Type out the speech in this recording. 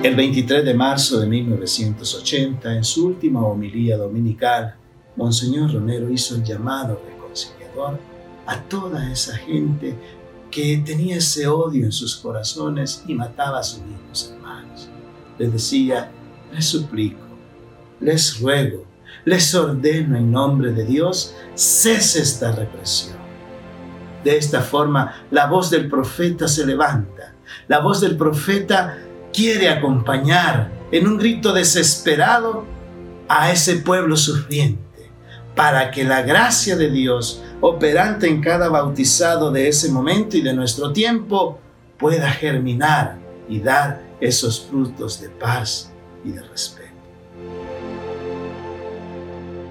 El 23 de marzo de 1980, en su última homilía dominical, Monseñor Romero hizo el llamado reconciliador a toda esa gente que tenía ese odio en sus corazones y mataba a sus mismos hermanos. Les decía, les suplico, les ruego, les ordeno en nombre de Dios, cese esta represión. De esta forma, la voz del profeta se levanta. La voz del profeta quiere acompañar en un grito desesperado a ese pueblo sufriente para que la gracia de Dios, operante en cada bautizado de ese momento y de nuestro tiempo, pueda germinar y dar esos frutos de paz y de respeto.